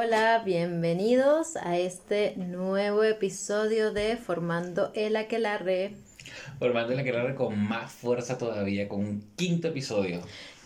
Hola, bienvenidos a este nuevo episodio de Formando el Aquelarre. Formando el Aquelarre con más fuerza todavía, con un quinto episodio.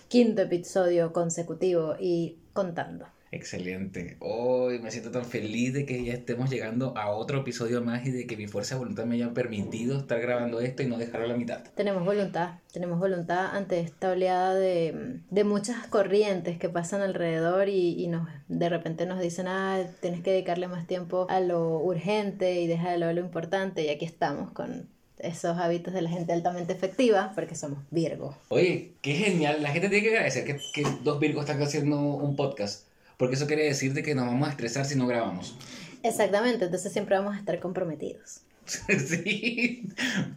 Quinto episodio consecutivo y contando. Excelente. Hoy me siento tan feliz de que ya estemos llegando a otro episodio más y de que mi fuerza de voluntad me haya permitido estar grabando esto y no dejarlo a la mitad. Tenemos voluntad, tenemos voluntad ante esta oleada de, de muchas corrientes que pasan alrededor y, y, nos, de repente nos dicen, ah, tienes que dedicarle más tiempo a lo urgente y dejar de lado lo importante y aquí estamos con esos hábitos de la gente altamente efectiva porque somos Virgo. Oye, qué genial. La gente tiene que agradecer que, que dos Virgos están haciendo un podcast porque eso quiere decir de que nos vamos a estresar si no grabamos. Exactamente, entonces siempre vamos a estar comprometidos. sí,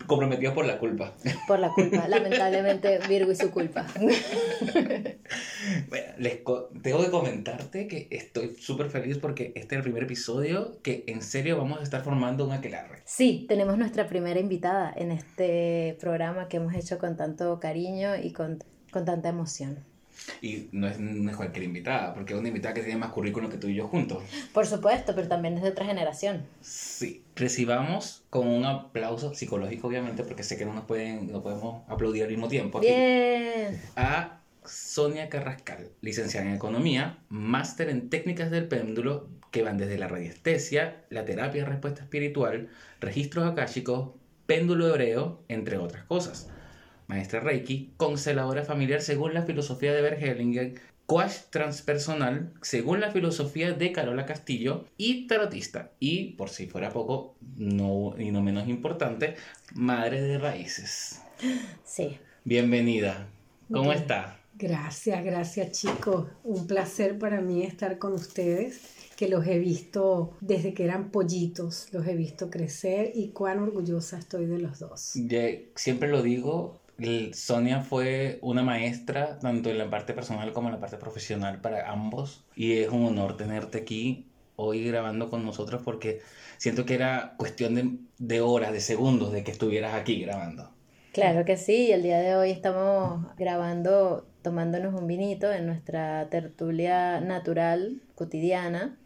comprometidos por la culpa. Por la culpa, lamentablemente Virgo y su culpa. bueno, les tengo que comentarte que estoy súper feliz porque este es el primer episodio que en serio vamos a estar formando un aquelarre. Sí, tenemos nuestra primera invitada en este programa que hemos hecho con tanto cariño y con, con tanta emoción. Y no es, no es, cualquier invitada, porque es una invitada que tiene más currículum que tú y yo juntos. Por supuesto, pero también es de otra generación. Sí. Recibamos con un aplauso psicológico, obviamente, porque sé que no nos pueden, no podemos aplaudir al mismo tiempo. Aquí, Bien. A Sonia Carrascal, licenciada en Economía, máster en técnicas del péndulo, que van desde la radiestesia, la terapia de respuesta espiritual, registros akáshicos, péndulo de oreo, entre otras cosas maestra Reiki, consteladora familiar según la filosofía de Bert Hellinger, coach transpersonal según la filosofía de Carola Castillo y tarotista. Y por si fuera poco, no y no menos importante, madre de raíces. Sí. Bienvenida. ¿Cómo Bien. está? Gracias, gracias chicos. Un placer para mí estar con ustedes, que los he visto desde que eran pollitos, los he visto crecer y cuán orgullosa estoy de los dos. Ya, siempre lo digo, Sonia fue una maestra tanto en la parte personal como en la parte profesional para ambos y es un honor tenerte aquí hoy grabando con nosotros porque siento que era cuestión de, de horas, de segundos de que estuvieras aquí grabando. Claro que sí, el día de hoy estamos grabando, tomándonos un vinito en nuestra tertulia natural, cotidiana,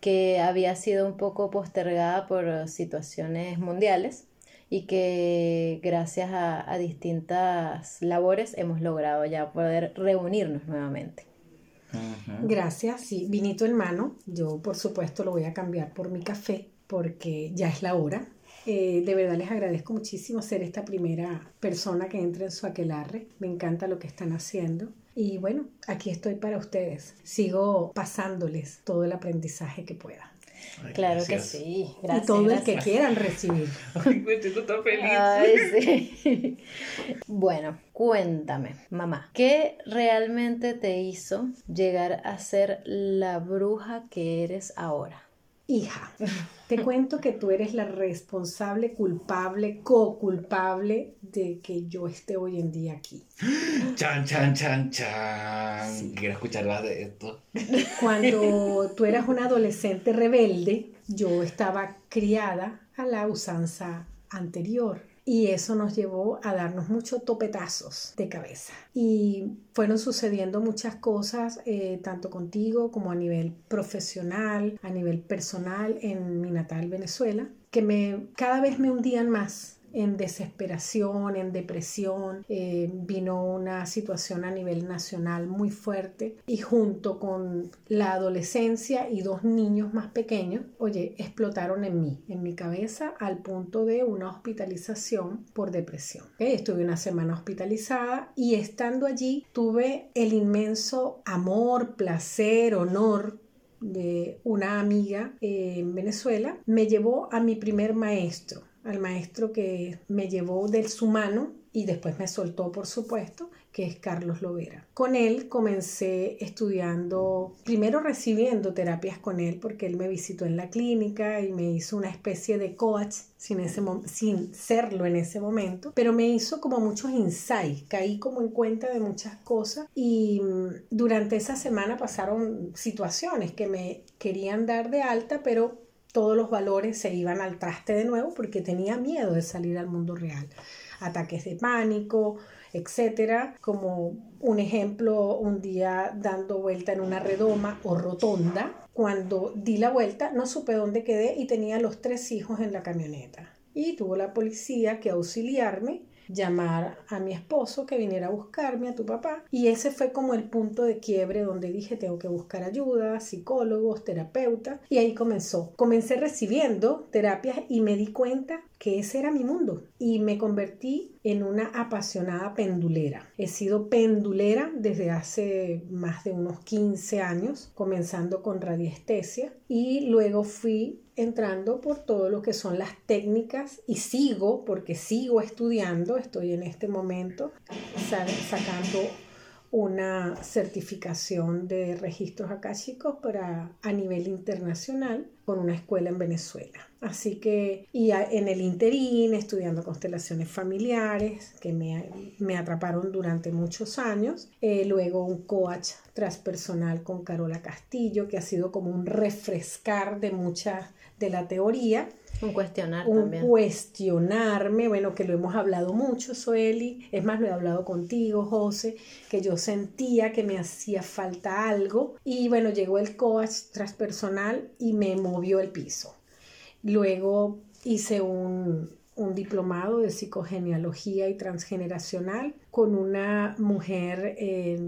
que había sido un poco postergada por situaciones mundiales y que gracias a, a distintas labores hemos logrado ya poder reunirnos nuevamente. Gracias, sí, vinito en mano. Yo por supuesto lo voy a cambiar por mi café porque ya es la hora. Eh, de verdad les agradezco muchísimo ser esta primera persona que entra en su aquelarre. Me encanta lo que están haciendo. Y bueno, aquí estoy para ustedes. Sigo pasándoles todo el aprendizaje que pueda. Ay, Claro que gracias. sí, gracias. y todo el gracias. que quieran recibir. Ay, me siento tan feliz. Ay, sí. Bueno, cuéntame, mamá, ¿qué realmente te hizo llegar a ser la bruja que eres ahora? Hija, te cuento que tú eres la responsable, culpable, co-culpable de que yo esté hoy en día aquí. Chan, chan, chan, chan. Quiero escuchar más de esto. Cuando tú eras una adolescente rebelde, yo estaba criada a la usanza anterior. Y eso nos llevó a darnos muchos topetazos de cabeza. Y fueron sucediendo muchas cosas, eh, tanto contigo como a nivel profesional, a nivel personal en mi natal Venezuela, que me, cada vez me hundían más en desesperación, en depresión. Eh, vino una situación a nivel nacional muy fuerte y junto con la adolescencia y dos niños más pequeños, oye, explotaron en mí, en mi cabeza, al punto de una hospitalización por depresión. Ok, Estuve una semana hospitalizada y estando allí tuve el inmenso amor, placer, honor de una amiga eh, en Venezuela, me llevó a mi primer maestro, al maestro que me llevó de su mano y después me soltó, por supuesto, que es Carlos Lovera. Con él comencé estudiando, primero recibiendo terapias con él, porque él me visitó en la clínica y me hizo una especie de coach sin, sin serlo en ese momento, pero me hizo como muchos insights, caí como en cuenta de muchas cosas y mm, durante esa semana pasaron situaciones que me querían dar de alta, pero todos los valores se iban al traste de nuevo porque tenía miedo de salir al mundo real. Ataques de pánico, etcétera. Como un ejemplo, un día dando vuelta en una redoma o rotonda, cuando di la vuelta no supe dónde quedé y tenía los tres hijos en la camioneta. Y tuvo la policía que auxiliarme llamar a mi esposo que viniera a buscarme, a tu papá. Y ese fue como el punto de quiebre donde dije tengo que buscar ayuda, psicólogos, terapeutas. Y ahí comenzó. Comencé recibiendo terapias y me di cuenta que ese era mi mundo y me convertí en una apasionada pendulera. He sido pendulera desde hace más de unos 15 años, comenzando con radiestesia y luego fui entrando por todo lo que son las técnicas y sigo, porque sigo estudiando, estoy en este momento sacando una certificación de registros akáshicos para a nivel internacional con una escuela en Venezuela. Así que, y en el interín, estudiando constelaciones familiares, que me, me atraparon durante muchos años. Eh, luego un coach transpersonal con Carola Castillo, que ha sido como un refrescar de mucha de la teoría. Un cuestionar un también. cuestionarme, bueno, que lo hemos hablado mucho, Soeli, es más, lo he hablado contigo, José, que yo sentía que me hacía falta algo y bueno, llegó el coach transpersonal y me movió el piso. Luego hice un, un diplomado de psicogenealogía y transgeneracional con una mujer eh,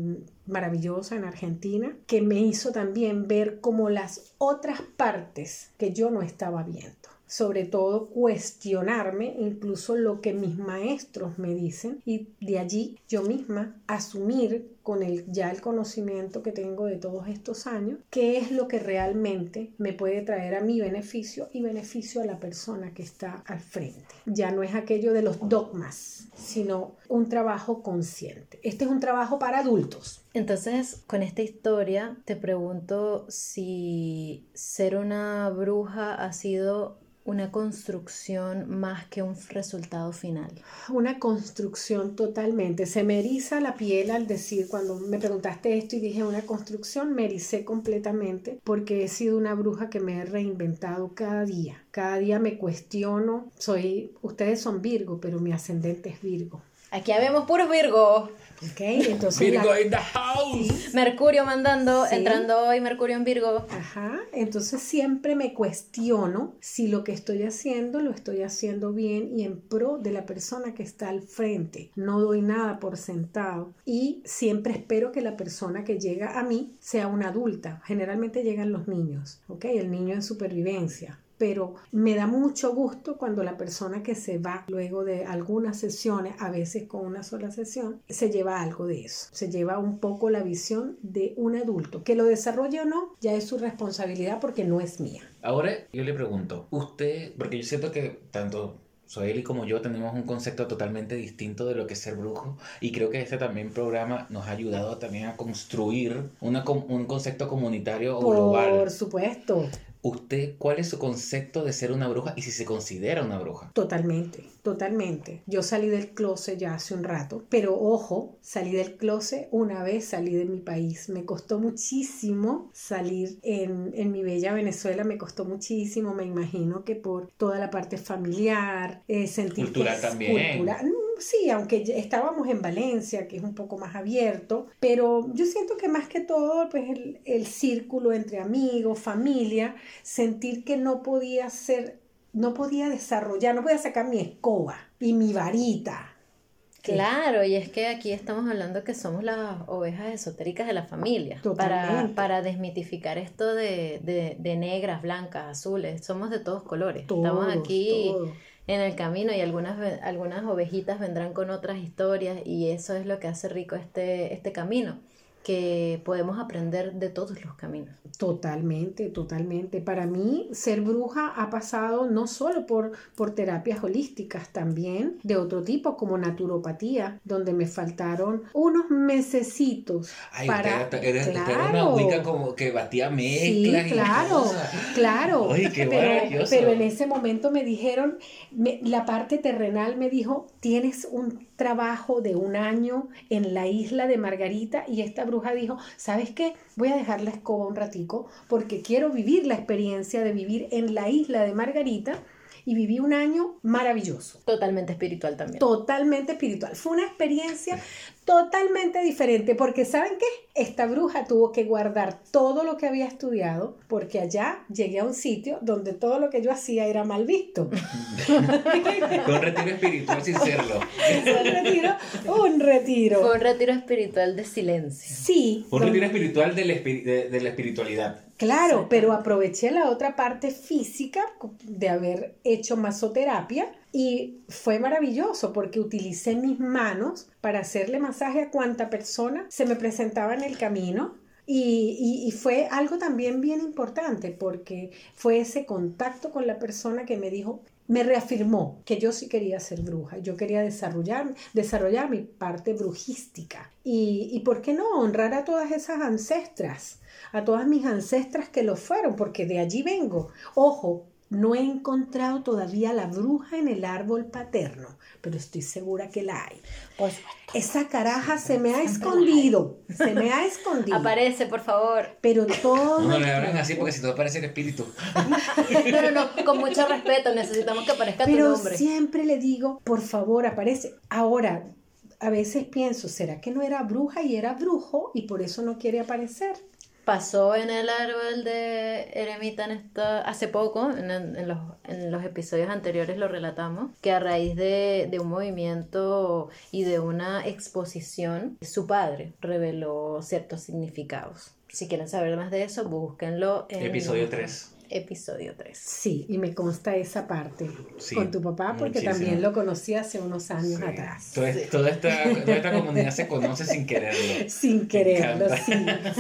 maravillosa en Argentina que me hizo también ver como las otras partes que yo no estaba viendo sobre todo cuestionarme incluso lo que mis maestros me dicen y de allí yo misma asumir con el, ya el conocimiento que tengo de todos estos años, qué es lo que realmente me puede traer a mi beneficio y beneficio a la persona que está al frente. Ya no es aquello de los dogmas, sino un trabajo consciente. Este es un trabajo para adultos. Entonces, con esta historia, te pregunto si ser una bruja ha sido una construcción más que un resultado final. Una construcción totalmente. Se me eriza la piel al decir, cuando me preguntaste esto y dije una construcción, me ericé completamente porque he sido una bruja que me he reinventado cada día. Cada día me cuestiono. Soy, ustedes son Virgo, pero mi ascendente es Virgo. Aquí habemos puros Virgo. Ok, entonces. Virgo in the house. Mercurio mandando, Sí. entrando hoy Mercurio en Virgo. Ajá, entonces siempre me cuestiono si lo que estoy haciendo lo estoy haciendo bien y en pro de la persona que está al frente. No doy nada por sentado y siempre espero que la persona que llega a mí sea una adulta. Generalmente llegan los niños, ¿ok? El niño en supervivencia. Pero me da mucho gusto cuando la persona que se va luego de algunas sesiones, a veces con una sola sesión, se lleva algo de eso. Se lleva un poco la visión de un adulto. Que lo desarrolle o no, ya es su responsabilidad porque no es mía. Ahora yo le pregunto, usted, porque yo siento que tanto Soeli como yo tenemos un concepto totalmente distinto de lo que es ser brujo y creo que este también programa nos ha ayudado también a construir una, un concepto comunitario o global. Por supuesto, ¿Usted cuál es su concepto de ser una bruja y si se considera una bruja? totalmente, totalmente. Yo salí del closet ya hace un rato, pero ojo, salí del closet una vez salí de mi país. Me costó muchísimo salir en, en mi bella Venezuela, me costó muchísimo, me imagino que por toda la parte familiar, eh, sentir que Cultural es también. Sí, aunque estábamos en Valencia, que es un poco más abierto, pero yo siento que más que todo, pues el, el círculo entre amigos, familia, sentir que no podía ser, no podía desarrollar, no podía sacar mi escoba y mi varita. Claro, y es que aquí estamos hablando que somos las ovejas esotéricas de la familia. Para, Totalmente. para desmitificar esto de, de, de negras, blancas, azules. Somos de todos colores. estamos aquí todos. En el camino y algunas, algunas ovejitas vendrán con otras historias y eso es lo que hace rico este, este camino, que podemos aprender de todos los caminos. Totalmente, totalmente. Para mí, ser bruja ha pasado no solo por, por terapias holísticas, también de otro tipo, como naturopatía, donde me faltaron unos mesecitos Ay, para... usted, era, era una Claro. wicca como que batía Sí, mezclas y claro, cosas. claro. Ay, qué pero, maravilloso. pero en ese momento me dijeron, me- la parte terrenal me dijo, tienes un trabajo de un año en la isla de Margarita y esta bruja dijo, ¿sabes qué? Voy a dejar la escoba un ratico porque quiero vivir la experiencia de vivir en la isla de Margarita y viví un año maravilloso. Totalmente espiritual también. Totalmente espiritual. Fue una experiencia totalmente diferente porque ¿saben qué? Esta bruja tuvo que guardar todo lo que había estudiado porque allá llegué a un sitio donde todo lo que yo hacía era mal visto. Fue un retiro espiritual sin serlo. un retiro, un retiro. Fue un retiro espiritual de silencio. Sí. Un retiro espiritual de la, espiri- de- de la espiritualidad. Claro, pero aproveché la otra parte física de haber hecho masoterapia y fue maravilloso porque utilicé mis manos para hacerle masaje a cuanta persona se me presentaba en el camino. Y, y- y fue algo también bien importante porque fue ese contacto con la persona que me dijo, me reafirmó que yo sí quería ser bruja, yo quería desarrollar, desarrollar mi parte brujística. Y, y por qué no honrar a todas esas ancestras, a todas mis ancestras que lo fueron, porque de allí vengo. Ojo, no he encontrado todavía la bruja en el árbol paterno, pero estoy segura que la hay. Supuesto. Esa caraja se me ha escondido, se me ha escondido. Aparece, por favor. Pero todo... No, no le hablan así porque si no parece el espíritu. No, no, con mucho respeto, necesitamos que aparezca tu Pero nombre. siempre le digo, por favor, aparece. Ahora, a veces pienso, ¿será que no era bruja y era brujo y por eso no quiere aparecer? Pasó en el árbol de Eremita en esta, hace poco, en, los, en los episodios anteriores lo relatamos, que a raíz de, de un movimiento y de una exposición, su padre reveló ciertos significados. Si quieren saber más de eso, búsquenlo en Episodio 3. Episodio 3. Sí, y me consta esa parte Sí, con tu papá porque muchísimo. también lo conocí hace unos años Sí. atrás. Toda, toda esta, toda esta comunidad se conoce sin quererlo. Sin quererlo,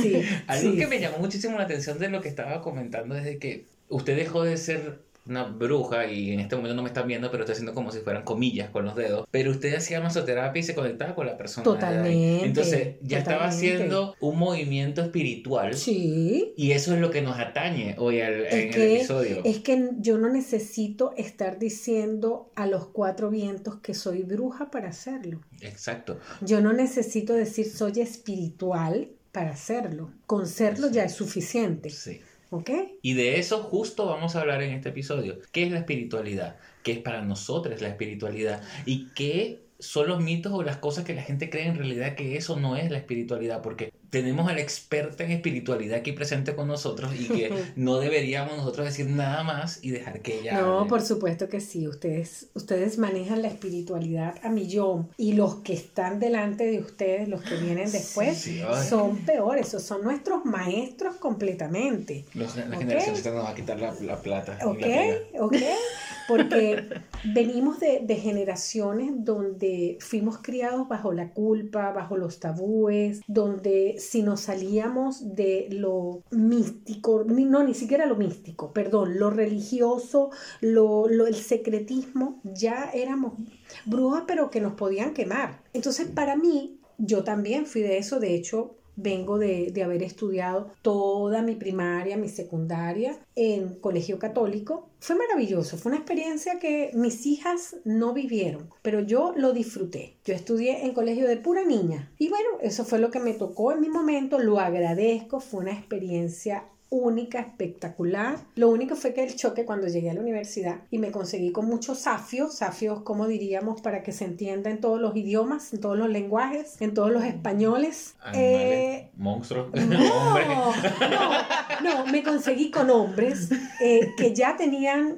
sí. Algo sí. que me llamó muchísimo la atención de lo que estaba comentando es de que usted dejó de ser una bruja y en este momento no me están viendo, pero estoy haciendo como si fueran comillas con los dedos. Pero usted hacía masoterapia y se conectaba con la persona. Totalmente, Entonces ya estaba haciendo un movimiento espiritual. Sí, Y eso es lo que nos atañe hoy al- en el episodio. es que yo no necesito estar diciendo a los cuatro vientos que soy bruja para hacerlo. Exacto. Yo no necesito decir soy espiritual para hacerlo. Con serlo ya es suficiente. Sí. ¿Ok? Y de eso justo vamos a hablar en este episodio. ¿Qué es la espiritualidad? ¿Qué es para nosotros la espiritualidad? ¿Y qué son los mitos o las cosas que la gente cree en realidad que eso no es la espiritualidad? Porque tenemos a la experta en espiritualidad aquí presente con nosotros y que no deberíamos nosotros decir nada más y dejar que ella No, hable. por supuesto que sí. Ustedes, ustedes manejan la espiritualidad a millón. Y los que están delante de ustedes, los que vienen después, Sí, son peores. Esos son nuestros maestros completamente. Los- la Ok. generación nos va a quitar la, la plata. ¿Ok? la. ¿Ok? Porque venimos de, de generaciones donde fuimos criados bajo la culpa, bajo los tabúes, donde si nos salíamos de lo místico, no, ni siquiera lo místico, perdón, lo religioso, lo- el secretismo, ya éramos brujas, pero que nos podían quemar. Entonces, para mí, yo también fui de eso, de hecho, vengo de, de haber estudiado toda mi primaria, mi secundaria en colegio católico. Fue maravilloso, fue una experiencia que mis hijas no vivieron, pero yo lo disfruté. Yo estudié en colegio de pura niña y bueno, eso fue lo que me tocó en mi momento, lo agradezco, fue una experiencia única, espectacular. Lo único fue que el choque cuando llegué a la universidad y me conseguí con muchos safios, safios como diríamos para que se entienda en todos los idiomas, en todos los lenguajes, en todos los españoles. Eh, monstruos, no, no, no, me conseguí con hombres eh, que ya tenían,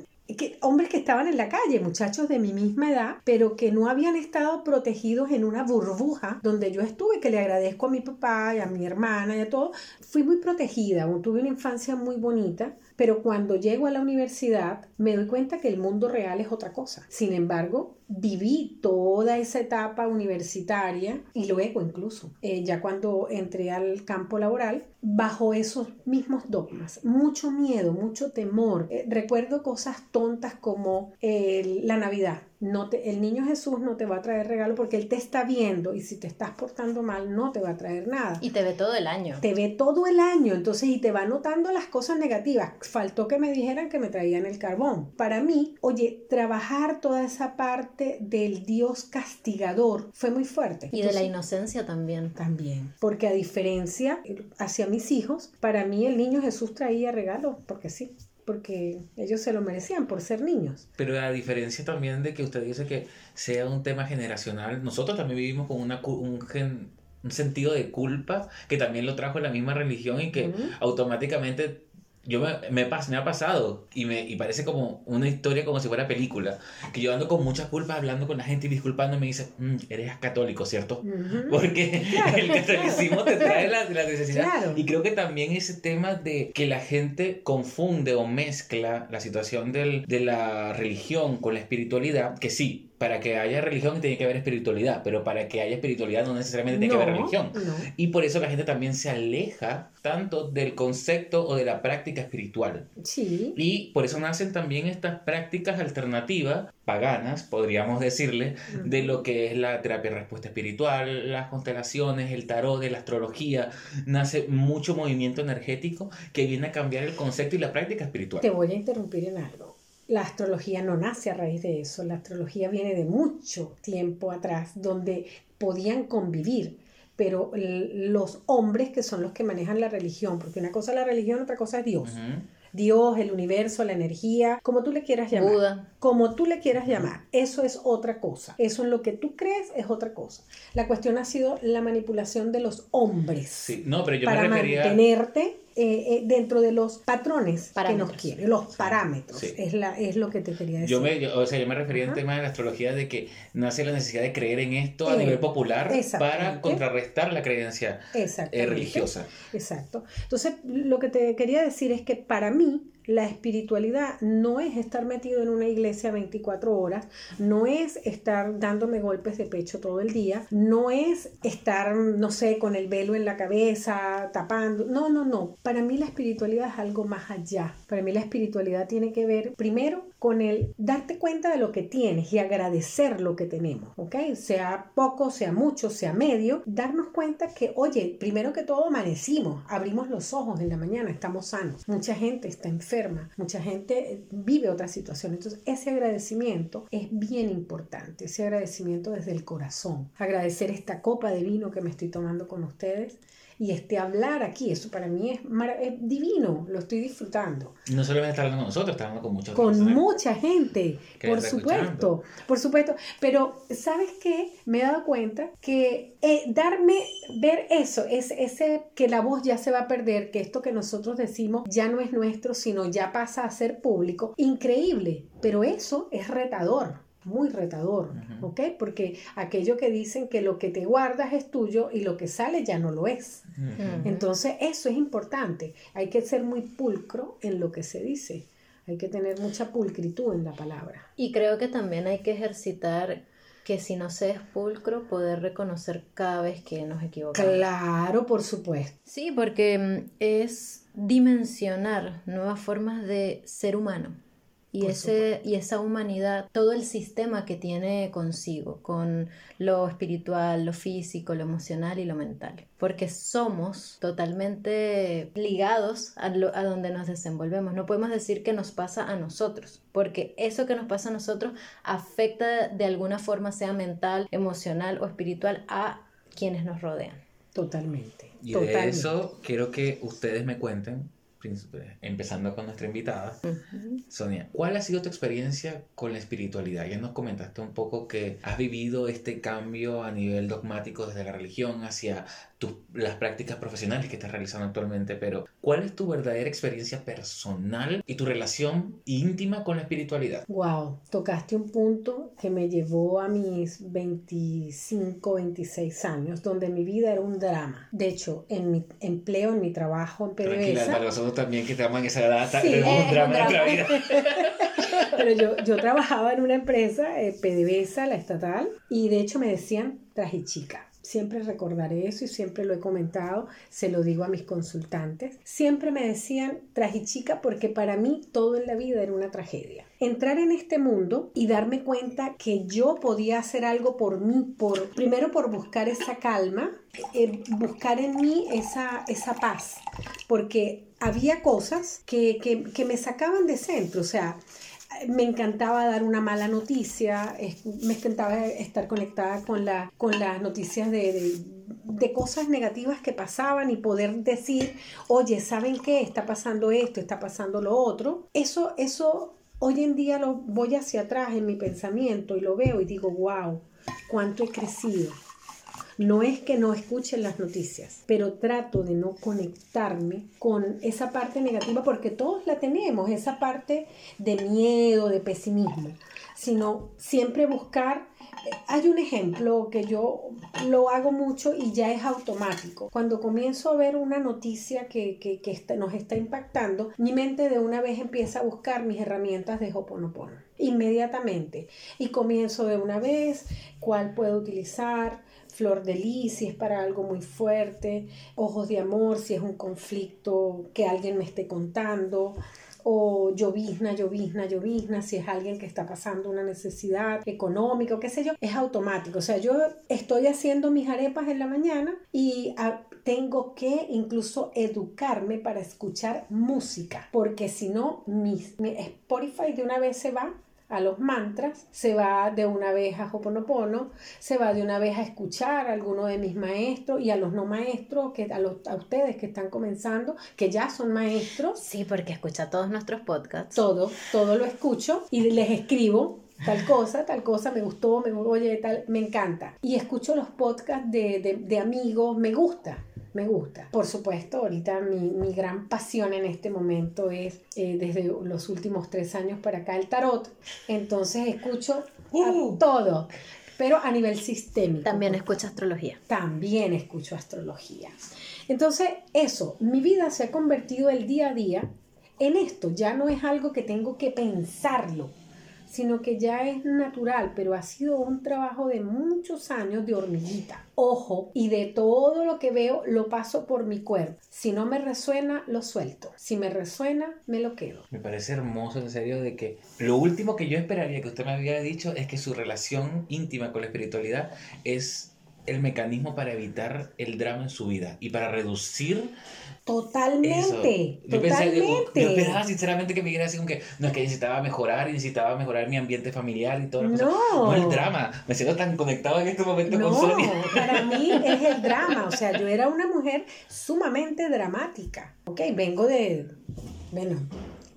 hombres que estaban en la calle, muchachos de mi misma edad, pero que no habían estado protegidos en una burbuja donde yo estuve, que le agradezco a mi papá y a mi hermana y a todo. Fui muy protegida, tuve una infancia muy bonita, pero cuando llego a la universidad me doy cuenta que el mundo real es otra cosa. Sin embargo, viví toda esa etapa universitaria y luego incluso, eh, ya cuando entré al campo laboral, bajo esos mismos dogmas. Mucho miedo, mucho temor. Eh, recuerdo cosas tontas como eh, la Navidad. No te, el niño Jesús no te va a traer regalo porque él te está viendo y si te estás portando mal no te va a traer nada. Y te ve todo el año. Te ve todo el año, entonces, y te va notando las cosas negativas. Faltó que me dijeran que me traían el carbón. Para mí, oye, trabajar toda esa parte del Dios castigador fue muy fuerte. Y de la inocencia también. también, porque a diferencia eh, hacia mis hijos, para mí el niño Jesús traía regalos, porque sí. Porque ellos se lo merecían por ser niños. Pero a diferencia también de que usted dice que sea un tema generacional, nosotros también vivimos con una, un, gen, un sentido de culpa que también lo trajo la misma religión y que automáticamente yo me, me, me, ha pasado y, me, y parece como una historia como si fuera película, que yo ando con muchas culpas hablando con la gente y disculpando me dice, mm, eres católico, ¿cierto? Porque el catolicismo te trae la, la necesidad. Y creo que también ese tema de que la gente confunde o mezcla la situación del, de la religión con la espiritualidad, que sí, para que haya religión tiene que haber espiritualidad, pero para que haya espiritualidad no necesariamente tiene que haber religión. Y por eso la gente también se aleja tanto del concepto o de la práctica espiritual. Sí. Y por eso nacen también estas prácticas alternativas, paganas, podríamos decirle, de lo que es la terapia de respuesta espiritual, las constelaciones, el tarot, de la astrología. Nace mucho movimiento energético que viene a cambiar el concepto y la práctica espiritual. Te voy a interrumpir en algo la astrología no nace a raíz de eso, la astrología viene de mucho tiempo atrás, donde podían convivir, pero los hombres que son los que manejan la religión, porque una cosa es la religión, otra cosa es Dios. Dios, el universo, la energía, como tú le quieras llamar. Buda. Como tú le quieras llamar. Eso es otra cosa. Eso en lo que tú crees es otra cosa. La cuestión ha sido la manipulación de los hombres. Sí, no, pero yo para me refería... mantenerte eh, eh, dentro de los patrones que nos quieren, los parámetros, es, la, es lo que te quería decir. Yo me, o sea, yo me refería al tema de la astrología de que nace la necesidad de creer en esto a nivel popular para contrarrestar la creencia eh, religiosa. Exacto. Entonces, lo que te quería decir es que para mí la espiritualidad no es estar metido en una iglesia 24 horas, no es estar dándome golpes de pecho todo el día, no es estar, no sé, con el velo en la cabeza, tapando. No, no, no. Para mí la espiritualidad es algo más allá. Para mí la espiritualidad tiene que ver primero con el darte cuenta de lo que tienes y agradecer lo que tenemos, ¿ok? Sea poco, sea mucho, sea medio, darnos cuenta que, oye, primero que todo amanecimos, abrimos los ojos en la mañana, estamos sanos. Mucha gente está enferma, mucha gente eh, vive otra situación. Entonces, ese agradecimiento es bien importante, ese agradecimiento desde el corazón. Agradecer esta copa de vino que me estoy tomando con ustedes y este hablar aquí, eso para mí es, divino, lo estoy disfrutando. No solamente está hablando con nosotros, está hablando con mucha Con mucha gente, por supuesto, por supuesto. Pero, ¿sabes qué? Me he dado cuenta que eh, darme, ver eso, es ese que la voz ya se va a perder, que esto que nosotros decimos ya no es nuestro, sino ya pasa a ser público, increíble, pero eso es retador muy retador, ¿ok? Porque aquello que dicen que lo que te guardas es tuyo y lo que sale ya no lo es. Entonces, eso es importante. Hay que ser muy pulcro en lo que se dice. Hay que tener mucha pulcritud en la palabra. Y creo que también hay que ejercitar que si no se es pulcro, poder reconocer cada vez que nos equivocamos. Claro, por supuesto. Sí, porque mm, es dimensionar nuevas formas de ser humano y, ese, y esa humanidad, todo el sistema que tiene consigo, con lo espiritual, lo físico, lo emocional y lo mental. Porque somos totalmente ligados a, a donde nos desenvolvemos. No podemos decir que nos pasa a nosotros, porque eso que nos pasa a nosotros afecta de alguna forma, sea mental, emocional o espiritual, a quienes nos rodean. Totalmente. Y de eso quiero que ustedes me cuenten empezando con nuestra invitada, Sonia, ¿cuál ha sido tu experiencia con la espiritualidad? Ya nos comentaste un poco que has vivido este cambio a nivel dogmático desde la religión hacia las prácticas profesionales que estás realizando actualmente, pero ¿cuál es tu verdadera experiencia personal y tu relación íntima con la espiritualidad? Wow, tocaste un punto que me llevó a mis 25, 26 años, donde mi vida era un drama. De hecho, en mi empleo, en mi trabajo en PDVSA... Tranquila, para nosotros también que estamos en esa edad, tenemos un drama en nuestra vida. pero yo, yo trabajaba en una empresa, eh, PDVSA, la estatal, y de hecho me decían traje chica Siempre recordaré eso y siempre lo he comentado, se lo digo a mis consultantes. Siempre me decían trajichica porque para mí todo en la vida era una tragedia. Entrar en este mundo y darme cuenta que yo podía hacer algo por mí, por, primero por buscar esa calma, eh, buscar en mí esa, esa paz, porque había cosas que, que, que me sacaban de centro, o sea, me encantaba dar una mala noticia, me encantaba estar conectada con, la, con las noticias de, de cosas negativas que pasaban y poder decir, oye, ¿saben qué? Está pasando esto, está pasando lo otro. Eso, eso hoy en día lo voy hacia atrás en mi pensamiento y lo veo y digo, wow, cuánto he crecido. No es que no escuchen las noticias, pero trato de no conectarme con esa parte negativa porque todos la tenemos, esa parte de miedo, de pesimismo, sino siempre buscar hay un ejemplo que yo lo hago mucho y ya es automático. Cuando comienzo a ver una noticia que, que, que nos está impactando, mi mente de una vez empieza a buscar mis herramientas de Hoponopono. Inmediatamente. Y comienzo de una vez cuál puedo utilizar, flor de lis si es para algo muy fuerte, ojos de amor si es un conflicto que alguien me esté contando, o llovizna, llovizna, llovizna, si es alguien que está pasando una necesidad económica o qué sé yo, es automático. O sea, yo estoy haciendo mis arepas en la mañana y ah, tengo que incluso educarme para escuchar música, porque si no, mi Spotify de una vez se va a los mantras, se va de una vez a Hoponopono, se va de una vez a escuchar a alguno de mis maestros y a los no maestros, que a, los, a ustedes que están comenzando, que ya son maestros. Sí, porque escucha todos nuestros podcasts. Todo, todo lo escucho y les escribo tal cosa, tal cosa, me gustó, me oye, tal, me encanta. Y escucho los podcasts de, de, de amigos, me gusta me gusta. Por supuesto, ahorita mi, gran pasión en este momento es eh, desde los últimos tres años para acá el tarot. Entonces escucho uh. todo, pero a nivel sistémico. También escucho astrología. También escucho astrología. Entonces, eso, mi vida se ha convertido el día a día en esto. Ya no es algo que tengo que pensarlo sino que ya es natural, pero ha sido un trabajo de muchos años de hormiguita. Ojo, y de todo lo que veo lo paso por mi cuerpo. Si no me resuena, lo suelto. Si me resuena, me lo quedo. Me parece hermoso, en serio, de que lo último que yo esperaría que usted me hubiera dicho es que su relación íntima con la espiritualidad es el mecanismo para evitar el drama en su vida y para reducir Totalmente. Yo, totalmente. Pensé, yo, pensaba sinceramente que me dijera así como que no es que necesitaba mejorar y necesitaba mejorar mi ambiente familiar y todo no. No el drama. Me siento tan conectado en este momento no, con Sonia. Para mí es el drama. O sea, yo era una mujer sumamente dramática. Ok, vengo de. Bueno,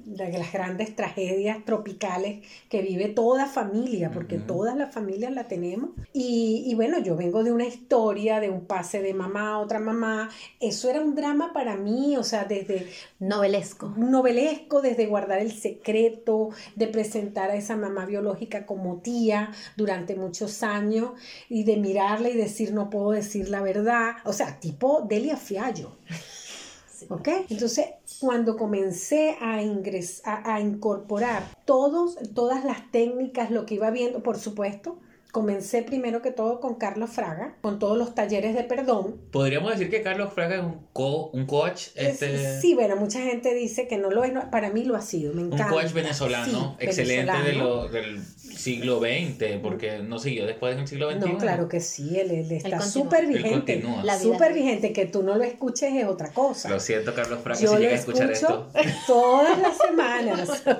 de las grandes tragedias tropicales que vive toda familia, porque todas las familias la tenemos. Y, y, bueno, yo vengo de una historia, de un pase de mamá a otra mamá. Eso era un drama para mí, o sea, desde... Novelesco. Novelesco, desde guardar el secreto, de presentar a esa mamá biológica como tía durante muchos años y de mirarla y decir, no puedo decir la verdad. O sea, tipo Delia Fiallo. ¿Ok? Entonces, cuando comencé a, ingresar, a, incorporar todos, todas las técnicas, lo que iba viendo, por supuesto, Comencé primero que todo con Carlos Fraga, con todos los talleres de perdón. Podríamos decir que Carlos Fraga es un, co un coach. Este... Sí, bueno, mucha gente dice que no lo es, para mí lo ha sido, me encanta. Un coach venezolano, excelente De lo, del siglo XX, porque no siguió después del siglo XXI. No, claro que sí, él, está súper vigente. Súper vigente, que tú no lo escuches es otra cosa. Lo siento, Carlos Fraga, si llega a escuchar esto. Todas las semanas.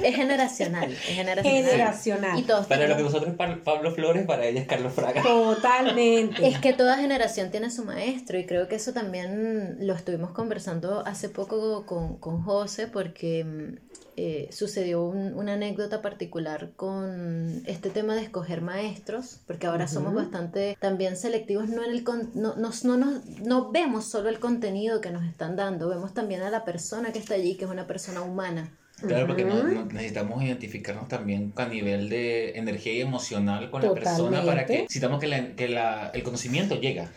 Es generacional, es generacional. Generacional. Y todos Para lo que nosotros, Pablo Pablo Flores, para ella es Carlos Fraga. Totalmente. Es que toda generación tiene su maestro y creo que eso también lo estuvimos conversando hace poco con, con José porque mm, eh, sucedió una anécdota particular con este tema de escoger maestros, porque ahora somos bastante también selectivos, no, en el no, no, no, no vemos solo el contenido que nos están dando, vemos también a la persona que está allí, que es una persona humana. Claro, porque necesitamos identificarnos también a nivel de energía y emocional con la persona para que necesitamos que, la, que la, el conocimiento llegue.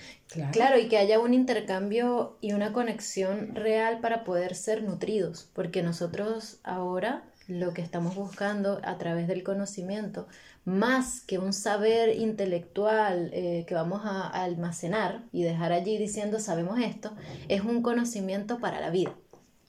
Claro. y que haya un intercambio y una conexión real para poder ser nutridos, porque nosotros ahora lo que estamos buscando a través del conocimiento, más que un saber intelectual eh, que vamos a almacenar y dejar allí diciendo sabemos esto, es un conocimiento para la vida.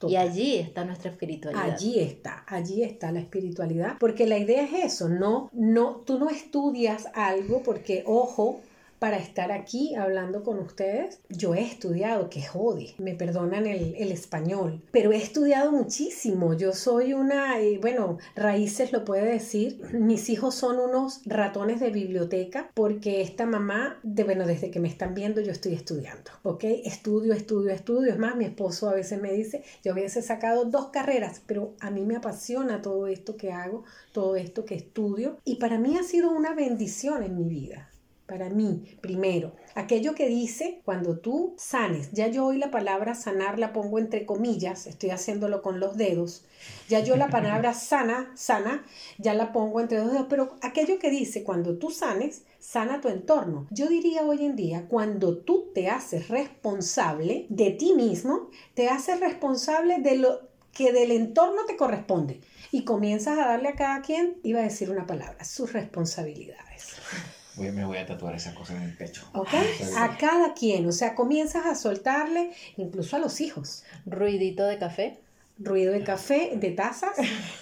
Y allí está nuestra espiritualidad. Allí está, allí está la espiritualidad, porque la idea es eso, no, no, tú no estudias algo porque, ojo, para estar aquí hablando con ustedes. Yo he estudiado, que jode, me perdonan el, el español, pero he estudiado muchísimo. Yo soy una, eh, bueno, Raíces lo puede decir, mis hijos son unos ratones de biblioteca porque esta mamá, de, bueno, desde que me están viendo yo estoy estudiando, ¿ok? Estudio, estudio, estudio. Es más, mi esposo a veces me dice, yo hubiese sacado dos carreras, pero a mí me apasiona todo esto que hago, todo esto que estudio y para mí ha sido una bendición en mi vida para mí, primero, aquello que dice cuando tú sanes, ya yo hoy la palabra sanar la pongo entre comillas, estoy haciéndolo con los dedos, ya yo la palabra sana, sana, ya la pongo entre dos dedos, pero aquello que dice cuando tú sanes, sana tu entorno. Yo diría hoy en día, cuando tú te haces responsable de ti mismo, te haces responsable de lo que del entorno te corresponde y comienzas a darle a cada quien, iba a decir una palabra, sus responsabilidades me voy a tatuar esa cosa en el pecho. ¿Ok? A cada quien, o sea, comienzas a soltarle, incluso a los hijos. Ruidito de café. Ruido de café, de tazas,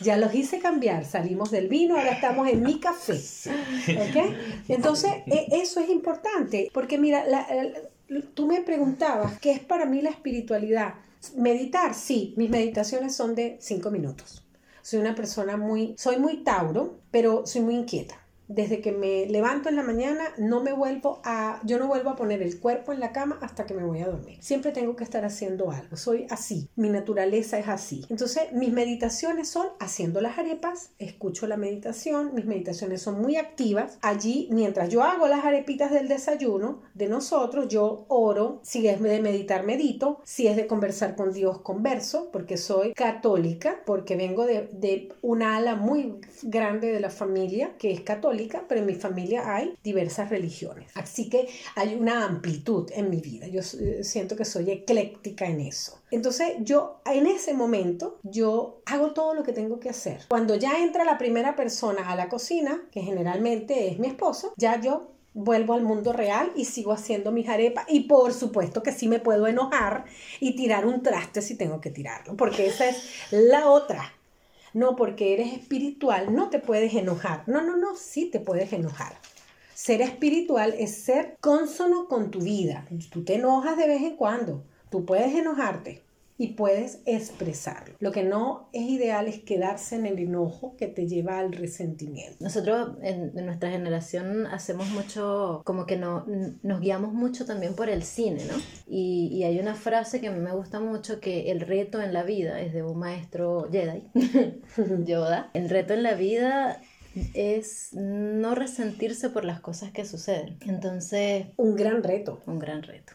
ya los hice cambiar. Salimos del vino, ahora estamos en mi café. ¿Ok? Entonces, e, eso es importante, porque mira, tú me preguntabas, ¿qué es para mí la espiritualidad? Meditar, sí, mis meditaciones son de cinco minutos. Soy una persona muy, soy muy Tauro, pero soy muy inquieta desde que me levanto en la mañana, no me vuelvo a, yo no vuelvo a poner el cuerpo en la cama hasta que me voy a dormir. Siempre tengo que estar haciendo algo. Soy así. Mi naturaleza es así. Entonces, mis meditaciones son haciendo las arepas, escucho la meditación, mis meditaciones son muy activas. Allí, mientras yo hago las arepitas del desayuno de nosotros, yo oro. Si es de meditar, medito. Si es de conversar con Dios, converso, porque soy católica, porque vengo de, de una ala muy grande de la familia que es católica pero en mi familia hay diversas religiones. Así que hay una amplitud en mi vida. Yo eh, siento que soy ecléctica en eso. Entonces yo en ese momento yo hago todo lo que tengo que hacer. Cuando ya entra la primera persona a la cocina, que generalmente es mi esposo, ya yo vuelvo al mundo real y sigo haciendo mis arepas y por supuesto que sí me puedo enojar y tirar un traste si tengo que tirarlo, porque esa es la otra no, porque eres espiritual, no te puedes enojar. No, no, no, sí te puedes enojar. Ser espiritual es ser consono con tu vida. Tú te enojas de vez en cuando. Tú puedes enojarte, y puedes expresarlo. Lo que no es ideal es quedarse en el enojo que te lleva al resentimiento. Nosotros en, nuestra generación hacemos mucho, como que no, nos guiamos mucho también por el cine, ¿no? Y, y hay una frase que a mí me gusta mucho que el reto en la vida es de un maestro Jedi, Yoda. El reto en la vida es no resentirse por las cosas que suceden. Entonces... Un gran reto. Un gran reto.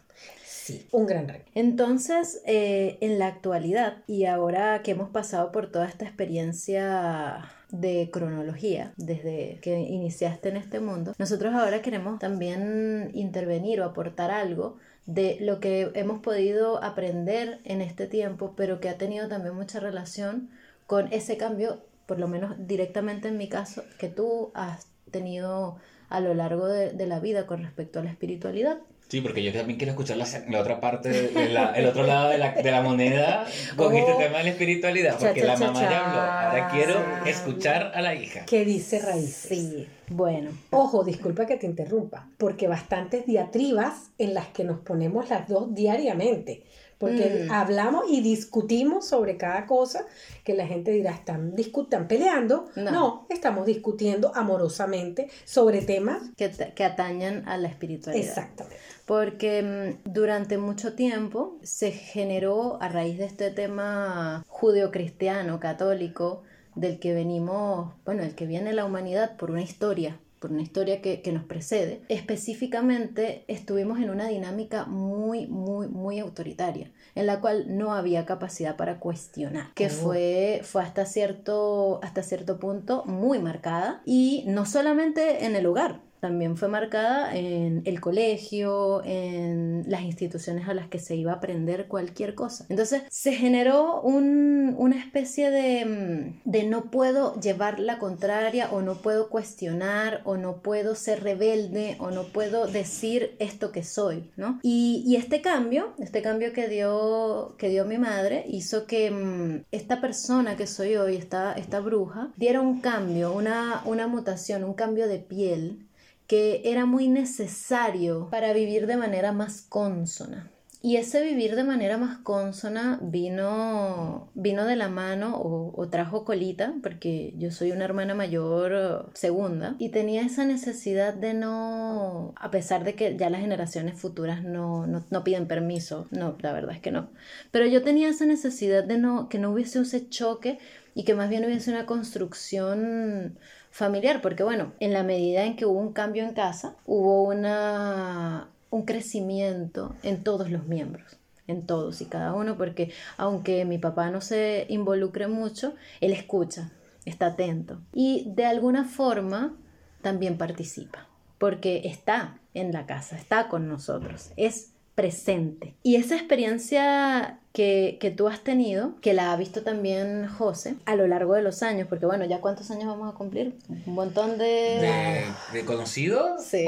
Sí, un gran reto. Entonces, eh, en la actualidad, y ahora que hemos pasado por toda esta experiencia de cronología desde que iniciaste en este mundo, nosotros ahora queremos también intervenir o aportar algo de lo que hemos podido aprender en este tiempo, pero que ha tenido también mucha relación con ese cambio, por lo menos directamente en mi caso, que tú has tenido a lo largo de la vida con respecto a la espiritualidad. Sí, porque yo también quiero escuchar la, la otra parte, el otro lado de la, de la moneda con este oh. tema de la espiritualidad, porque la mamá ya habló. Ahora quiero escuchar a la hija. ¿Qué dice Raíces? Sí, bueno. Ojo, disculpa que te interrumpa, porque bastantes diatribas en las que nos ponemos las dos diariamente porque mm. hablamos y discutimos sobre cada cosa que la gente dirá, están, discutan peleando. No. estamos discutiendo amorosamente sobre temas que, que atañan a la espiritualidad. Exactamente. Porque mm, durante mucho tiempo se generó a raíz de este tema judeocristiano, católico, del que venimos, bueno, el que viene la humanidad por una historia por una historia que, nos precede, específicamente estuvimos en una dinámica muy, muy, muy autoritaria, en la cual no había capacidad para cuestionar, que oh. fue, fue hasta, cierto, hasta cierto punto muy marcada y no solamente en el hogar, también fue marcada en el colegio, en las instituciones a las que se iba a aprender cualquier cosa. Entonces se generó una especie de, mm, de no puedo llevar la contraria o no puedo cuestionar o no puedo ser rebelde o no puedo decir esto que soy, ¿no? Y, y este cambio, este cambio que dio, que dio mi madre, hizo que mm, esta persona que soy hoy, esta, esta bruja, diera un cambio, una, una mutación, un cambio de piel que era muy necesario para vivir de manera más consona. Y ese vivir de manera más consona vino, vino de la mano o, trajo colita, porque yo soy una hermana mayor eh, segunda, y tenía esa necesidad de no, a pesar de que ya las generaciones futuras no, no, no piden permiso, no, la verdad es que no, pero yo tenía esa necesidad de no, que no hubiese ese choque y que más bien hubiese una construcción familiar, porque bueno, en la medida en que hubo un cambio en casa, hubo una un crecimiento en todos los miembros, en todos y cada uno, porque aunque mi papá no se involucre mucho, él escucha, está atento y de alguna forma también participa, porque está en la casa, está con nosotros, es presente. Y esa experiencia que, tú has tenido, que la ha visto también José a lo largo de los años, porque bueno, ¿ya cuántos años vamos a cumplir? Un montón de... ¿De, conocidos? Sí.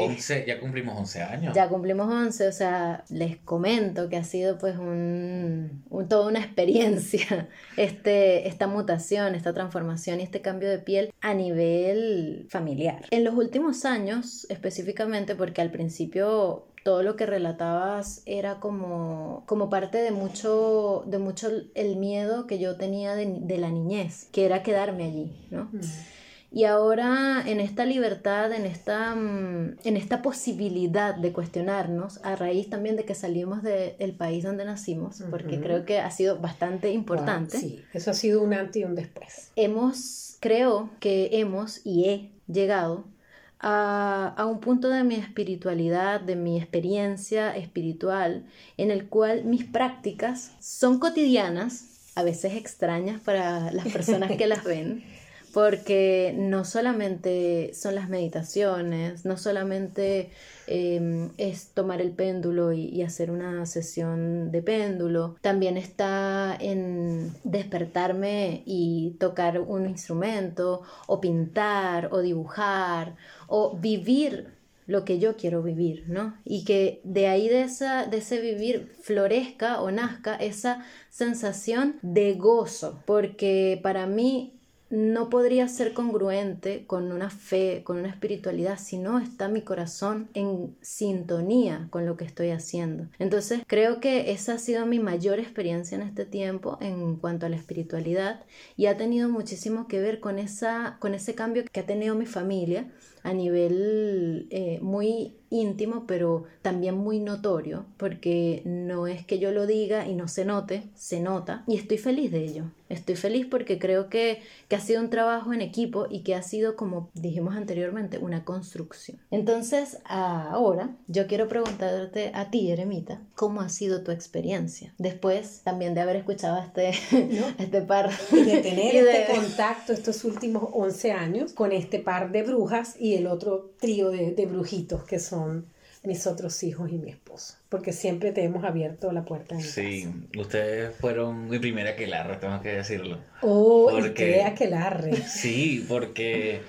ya cumplimos 11 años. Ya cumplimos 11, o sea, les comento que ha sido pues un, toda una experiencia este, esta mutación, esta transformación y este cambio de piel a nivel familiar. En los últimos años, específicamente, porque al principio todo lo que relatabas era como, como parte de mucho, de mucho el miedo que yo tenía de, la niñez, que era quedarme allí, ¿no? Mm. Y ahora en esta libertad, en esta, mm, en esta posibilidad de cuestionarnos, a raíz también de que salimos del país donde nacimos, porque creo que ha sido bastante importante. sí, eso ha sido un antes y un después. Hemos, creo que hemos y he llegado a, un punto de mi espiritualidad, de mi experiencia espiritual, en el cual mis prácticas son cotidianas, a veces extrañas para las personas que las ven, porque no solamente son las meditaciones, no solamente em, es tomar el péndulo y, hacer una sesión de péndulo, también está en despertarme y tocar un instrumento, o pintar, o dibujar, o vivir lo que yo quiero vivir, ¿no? Y que de ahí de, esa, de ese vivir florezca o nazca esa sensación de gozo, porque para mí no podría ser congruente con una fe, con una espiritualidad, si no está mi corazón en sintonía con lo que estoy haciendo. Entonces creo que esa ha sido mi mayor experiencia en este tiempo en cuanto a la espiritualidad y ha tenido muchísimo que ver con, esa, con ese cambio que ha tenido mi familia a nivel eh, muy íntimo, pero también muy notorio, porque no es que yo lo diga y no se note, se nota, y estoy feliz de ello. Estoy feliz porque creo que, que ha sido un trabajo en equipo y que ha sido, como dijimos anteriormente, una construcción. Entonces, ahora yo quiero preguntarte a ti, Eremita, ¿cómo ha sido tu experiencia? Después también de haber escuchado este, este par. Y de tener este contacto estos últimos 11 años con este par de brujas y el otro trío de, de brujitos que son mis otros hijos y mi esposo, porque siempre te hemos abierto la puerta. En sí, ustedes fueron mi primera aquelarre, tengo que decirlo. Oh, porque, aquelarre. Sí, porque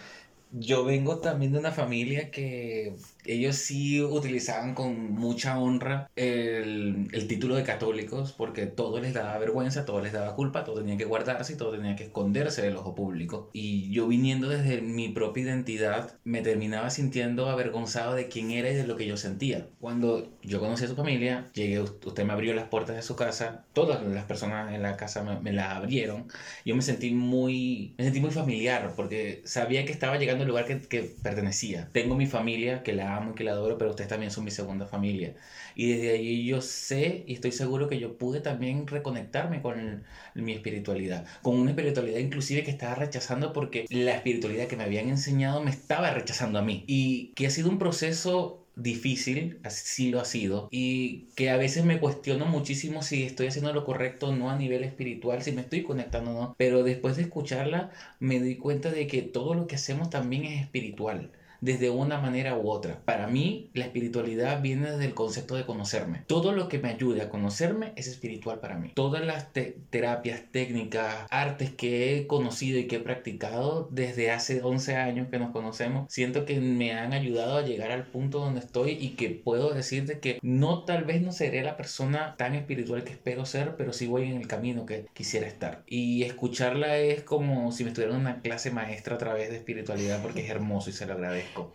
yo vengo también de una familia que ellos sí utilizaban con mucha honra el, el, título de católicos porque todo les daba vergüenza, todo les daba culpa, todo tenía que guardarse y todo tenía que esconderse del ojo público. Y yo viniendo desde mi propia identidad me terminaba sintiendo avergonzado de quién era y de lo que yo sentía. Cuando yo conocí a su familia, llegué, usted me abrió las puertas de su casa, todas las personas en la casa me, me la abrieron. Yo me sentí muy, me sentí muy familiar porque sabía que estaba llegando al lugar que, que pertenecía. Tengo mi familia que la amo y que la adoro, pero ustedes también son mi segunda familia. Y desde ahí yo sé y estoy seguro que yo pude también reconectarme con mi espiritualidad, con una espiritualidad inclusive que estaba rechazando porque la espiritualidad que me habían enseñado me estaba rechazando a mí. Y que ha sido un proceso difícil, así lo ha sido, y que a veces me cuestiono muchísimo si estoy haciendo lo correcto o no a nivel espiritual, si me estoy conectando o no, pero después de escucharla me doy cuenta de que todo lo que hacemos también es espiritual desde una manera u otra. Para mí, la espiritualidad viene desde el concepto de conocerme. Todo lo que me ayude a conocerme es espiritual para mí. Todas las terapias, técnicas, artes que he conocido y que he practicado desde hace 11 años que nos conocemos, siento que me han ayudado a llegar al punto donde estoy y que puedo decirte que no tal vez no seré la persona tan espiritual que espero ser, pero sí voy en el camino que quisiera estar. Y escucharla es como si me estuviera en una clase maestra a través de espiritualidad porque es hermoso y se lo agradezco. Agradezco.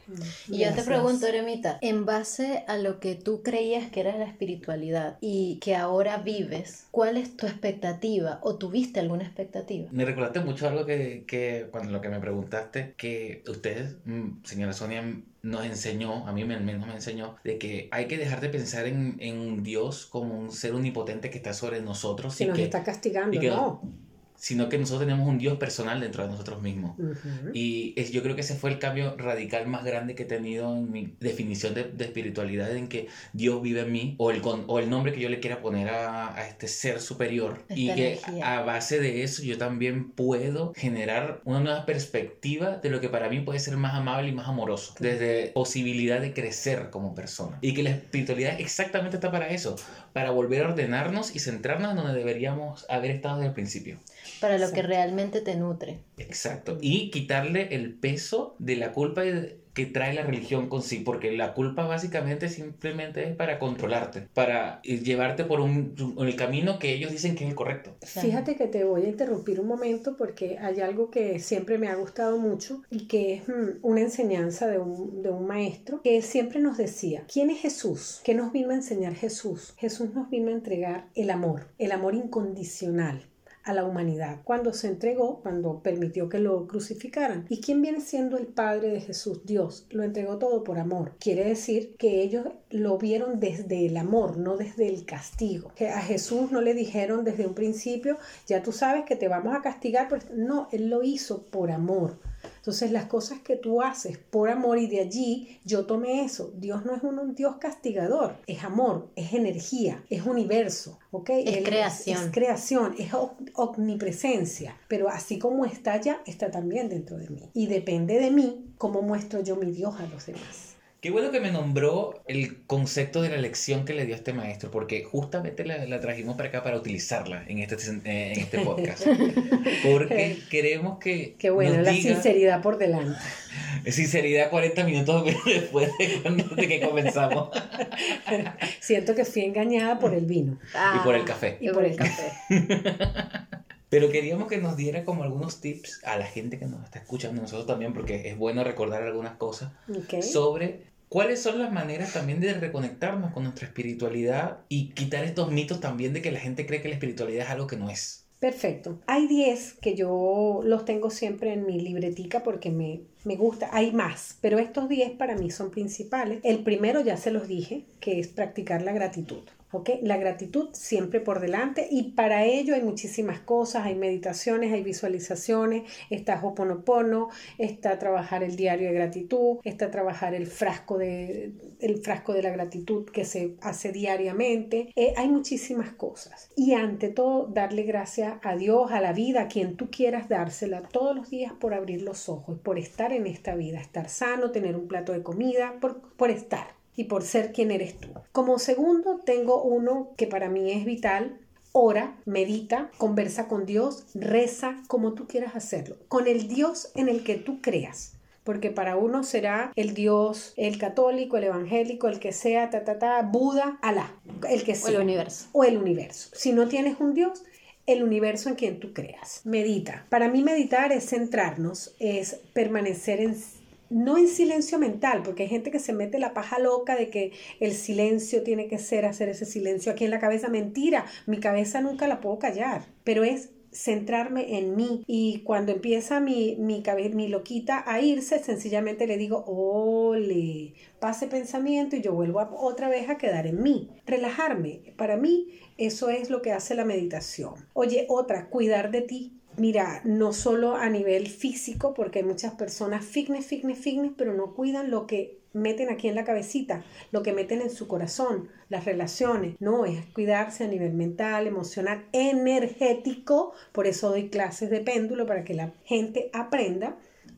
Y yo te pregunto, Eremita, en base a lo que tú creías que era la espiritualidad y que ahora vives, ¿cuál es tu expectativa o tuviste alguna expectativa? Me recordaste mucho algo que, que cuando lo que me preguntaste, que ustedes, mm, señora Sonia, nos enseñó, a mí al menos me enseñó, de que hay que dejar de pensar en, en Dios como un ser omnipotente que está sobre nosotros. Que y nos que, está castigando, y que- no. Sino que nosotros tenemos un Dios personal dentro de nosotros mismos. Y es, yo creo que ese fue el cambio radical más grande que he tenido en mi definición de, de espiritualidad, en que Dios vive en mí, o el, con- o el nombre que yo le quiera poner a, a este ser superior. y que energía. a base de eso yo también puedo generar una nueva perspectiva de lo que para mí puede ser más amable y más amoroso, desde posibilidad de crecer como persona. Y que la espiritualidad exactamente está para eso, para volver a ordenarnos y centrarnos en donde deberíamos haber estado desde el principio. Para lo Sí. que realmente te nutre. Exacto. Y quitarle el peso de la culpa que trae la religión con sí, porque la culpa básicamente simplemente es para controlarte, para eh, llevarte por un, el camino que ellos dicen que es el correcto. Fíjate que te voy a interrumpir un momento porque hay algo que siempre me ha gustado mucho y que es mm, una enseñanza de un, de un maestro que siempre nos decía, ¿quién es Jesús? ¿Qué nos vino a enseñar Jesús? Jesús nos vino a entregar el amor, el amor incondicional a la humanidad cuando se entregó, cuando permitió que lo crucificaran. ¿Y quién viene siendo el Padre de Jesús? Dios lo entregó todo por amor. Quiere decir que ellos lo vieron desde el amor, no desde el castigo. Que a Jesús no le dijeron desde un principio, ya tú sabes que te vamos a castigar. por-". No, Él lo hizo por amor. Entonces las cosas que tú haces por amor y de allí yo tomé eso. Dios no es un, un Dios castigador, es amor, es energía, es universo, ¿ok? Es Él creación. Es, creación, es om- omnipresencia, pero así como está allá, está también dentro de mí. Y depende de mí cómo muestro yo mi Dios a los demás. Qué bueno que me nombró el concepto de la lección que le dio este maestro, porque justamente la, la trajimos para acá para utilizarla en este, eh, en este podcast. Porque queremos que. Qué bueno, nos la diga- sinceridad por delante. Sinceridad 40 minutos después de, que comenzamos. Siento que fui engañada por el vino. Y por el café. Y por el café. Pero queríamos que nos diera como algunos tips a la gente que nos está escuchando, nosotros también, porque es bueno recordar algunas cosas sobre cuáles son las maneras también de reconectarnos con nuestra espiritualidad y quitar estos mitos también de que la gente cree que la espiritualidad es algo que no es. Perfecto. Hay 10 que yo los tengo siempre en mi libretica porque me, me gusta. Hay más, pero estos 10 para mí son principales. El primero ya se los dije, que es practicar la gratitud. ¿Ok? La gratitud siempre por delante y para ello hay muchísimas cosas, hay meditaciones, hay visualizaciones, está Hoponopono, está trabajar el diario de gratitud, está trabajar el frasco de, el frasco de la gratitud que se hace diariamente, Eh, hay muchísimas cosas. Y ante todo, darle gracias a Dios, a la vida, a quien tú quieras dársela todos los días por abrir los ojos, por estar en esta vida, estar sano, tener un plato de comida, por, por estar y por ser quien eres tú. Como segundo, tengo uno que para mí es vital. Ora, medita, conversa con Dios, reza como tú quieras hacerlo, con el Dios en el que tú creas. Porque para uno será el Dios, el católico, el evangélico, el que sea, ta, ta, ta, Buda, Alá, el que O sea el universo. o el universo. Si no tienes un Dios, el universo en quien tú creas. Medita. Para mí meditar es centrarnos, es permanecer en no en silencio mental, porque hay gente que se mete la paja loca de que el silencio tiene que ser hacer ese silencio aquí en la cabeza. Mentira, mi cabeza nunca la puedo callar, pero es centrarme en mí y cuando empieza mi, mi, cabe- mi loquita a irse, sencillamente le digo, ole, pase pensamiento y yo vuelvo otra vez a quedar en mí. Relajarme, para mí eso es lo que hace la meditación. Oye, otra, cuidar de ti. Mira, no solo a nivel físico, porque hay muchas personas fitness, fitness, fitness, pero no cuidan lo que meten aquí en la cabecita, lo que meten en su corazón, las relaciones. No, es cuidarse a nivel mental, emocional, energético. Por eso doy clases de péndulo para que la gente aprenda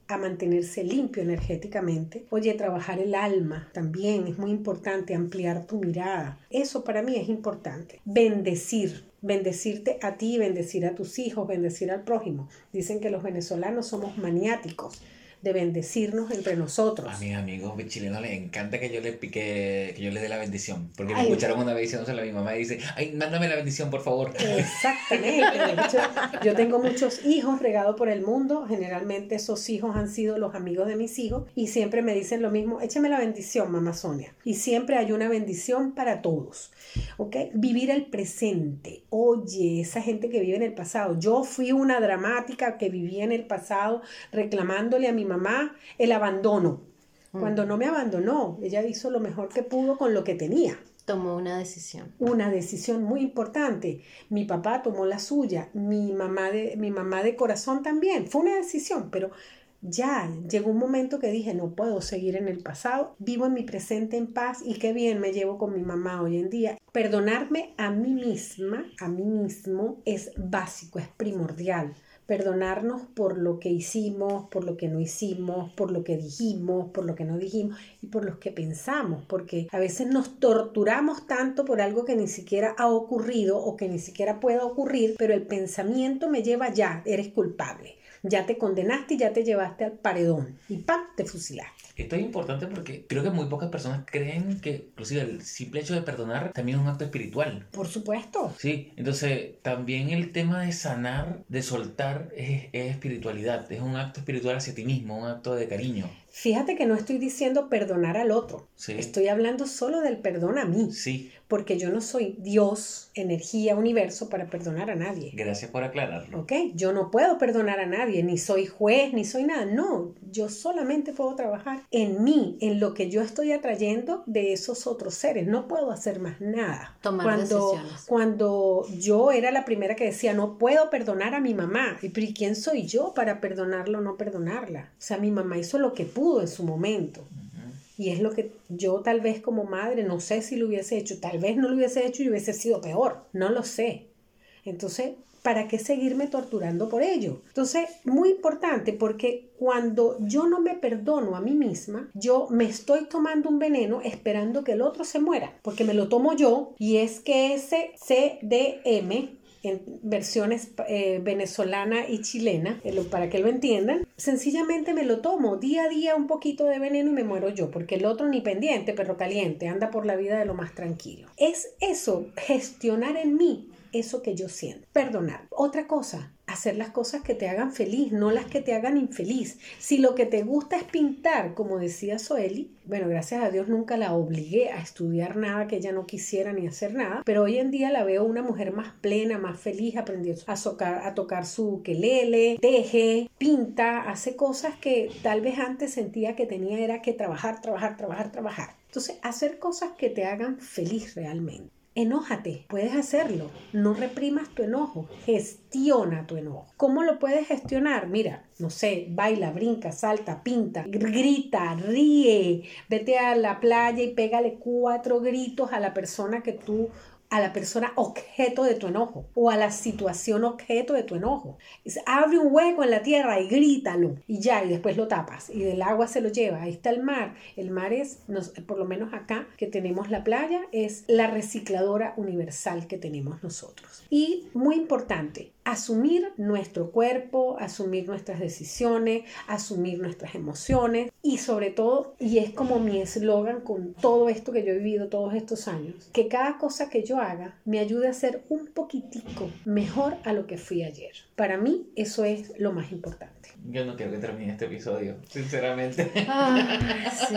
a mantenerse limpio energéticamente. Oye, trabajar el alma también es muy importante, ampliar tu mirada. Eso para mí es importante. Bendecir, bendecirte a ti, bendecir a tus hijos, bendecir al prójimo. Dicen que los venezolanos somos maniáticos de bendecirnos entre nosotros. A mis amigos chilenos les encanta que yo les pique, que yo les dé la bendición. Porque me escucharon una vez diciéndoselo a mi mamá y dice, ay, mándame la bendición, por favor. Exactamente. De hecho, yo tengo muchos hijos regados por el mundo. Generalmente esos hijos han sido los amigos de mis hijos y siempre me dicen lo mismo, échame la bendición, mamá Sonia. Y siempre hay una bendición para todos. ¿Ok? Vivir el presente. Oye, esa gente que vive en el pasado. Yo fui una dramática que vivía en el pasado reclamándole a mi mamá el abandono. Cuando no me abandonó, ella hizo lo mejor que pudo con lo que tenía Tomó una decisión. una decisión muy importante. Mi papá tomó la suya, mi mamá de, mi mamá de corazón también. Fue una decisión, pero ya llegó un momento que dije, no puedo seguir en el pasado, vivo en mi presente en paz y qué bien me llevo con mi mamá hoy en día. Perdonarme a mí misma, a mí mismo, es básico, es primordial. Perdonarnos por lo que hicimos, por lo que no hicimos, por lo que dijimos, por lo que no dijimos y por lo que pensamos, porque a veces nos torturamos tanto por algo que ni siquiera ha ocurrido o que ni siquiera puede ocurrir, pero el pensamiento me lleva ya, eres culpable, ya te condenaste y ya te llevaste al paredón y ¡pam! te fusilaste. Esto es importante porque creo que muy pocas personas creen que inclusive el simple hecho de perdonar también es un acto espiritual. Por supuesto. Sí, entonces también el tema de sanar, de soltar, es, es espiritualidad, es un acto espiritual hacia ti mismo, un acto de cariño. Fíjate que no estoy diciendo perdonar al otro, Sí, estoy hablando solo del perdón a mí, sí, porque yo no soy Dios, energía, universo para perdonar a nadie. gracias por aclararlo. ¿Ok? Yo no puedo perdonar a nadie, ni soy juez, ni soy nada. No, yo solamente puedo trabajar en mí, en lo que yo estoy atrayendo de esos otros seres. No puedo hacer más nada. Tomar cuando, decisiones. Cuando yo era la primera que decía, no puedo perdonar a mi mamá. ¿Y pero ¿y quién soy yo para perdonarla o no perdonarla? O sea, mi mamá hizo lo que pudo en su momento. Y es lo que yo tal vez como madre, no sé si lo hubiese hecho, tal vez no lo hubiese hecho y hubiese sido peor, no lo sé. Entonces, ¿para qué seguirme torturando por ello? Entonces, muy importante porque cuando yo no me perdono a mí misma, yo me estoy tomando un veneno esperando que el otro se muera, porque me lo tomo yo y es que ese CDM en versiones eh, venezolana y chilena, eh, para que lo entiendan, sencillamente me lo tomo día a día un poquito de veneno y me muero yo, porque el otro ni pendiente, perro caliente, anda por la vida de lo más tranquilo. Es eso, gestionar en mí eso que yo siento, perdonar. Otra cosa, hacer las cosas que te hagan feliz, no las que te hagan infeliz. Si lo que te gusta es pintar, como decía Soeli, bueno, gracias a Dios nunca la obligué a estudiar nada que ella no quisiera ni hacer nada, pero hoy en día la veo una mujer más plena, más feliz, aprendió a, tocar su ukelele, teje, pinta, hace cosas que tal vez antes sentía que tenía era que trabajar, trabajar, trabajar, trabajar. Entonces, hacer cosas que te hagan feliz realmente. Enójate, puedes hacerlo. No reprimas tu enojo, gestiona tu enojo. ¿Cómo lo puedes gestionar? Mira, no sé, baila, brinca, salta, pinta, gr- grita, ríe, vete a la playa y pégale cuatro gritos a la persona que tú a la persona objeto de tu enojo o a la situación objeto de tu enojo. Es, abre un hueco en la tierra y grítalo y ya, y después lo tapas y del agua se lo lleva. Ahí está el mar. El mar es, por lo menos acá que tenemos la playa, es la recicladora universal que tenemos nosotros. Y muy importante, asumir nuestro cuerpo, asumir nuestras decisiones, asumir nuestras emociones y sobre todo, y es como mi eslogan con todo esto que yo he vivido todos estos años, que cada cosa que yo haga me ayude a ser un poquitico mejor a lo que fui ayer. Para mí eso es lo más importante. Yo no quiero que termine este episodio, sinceramente. Ah, sí.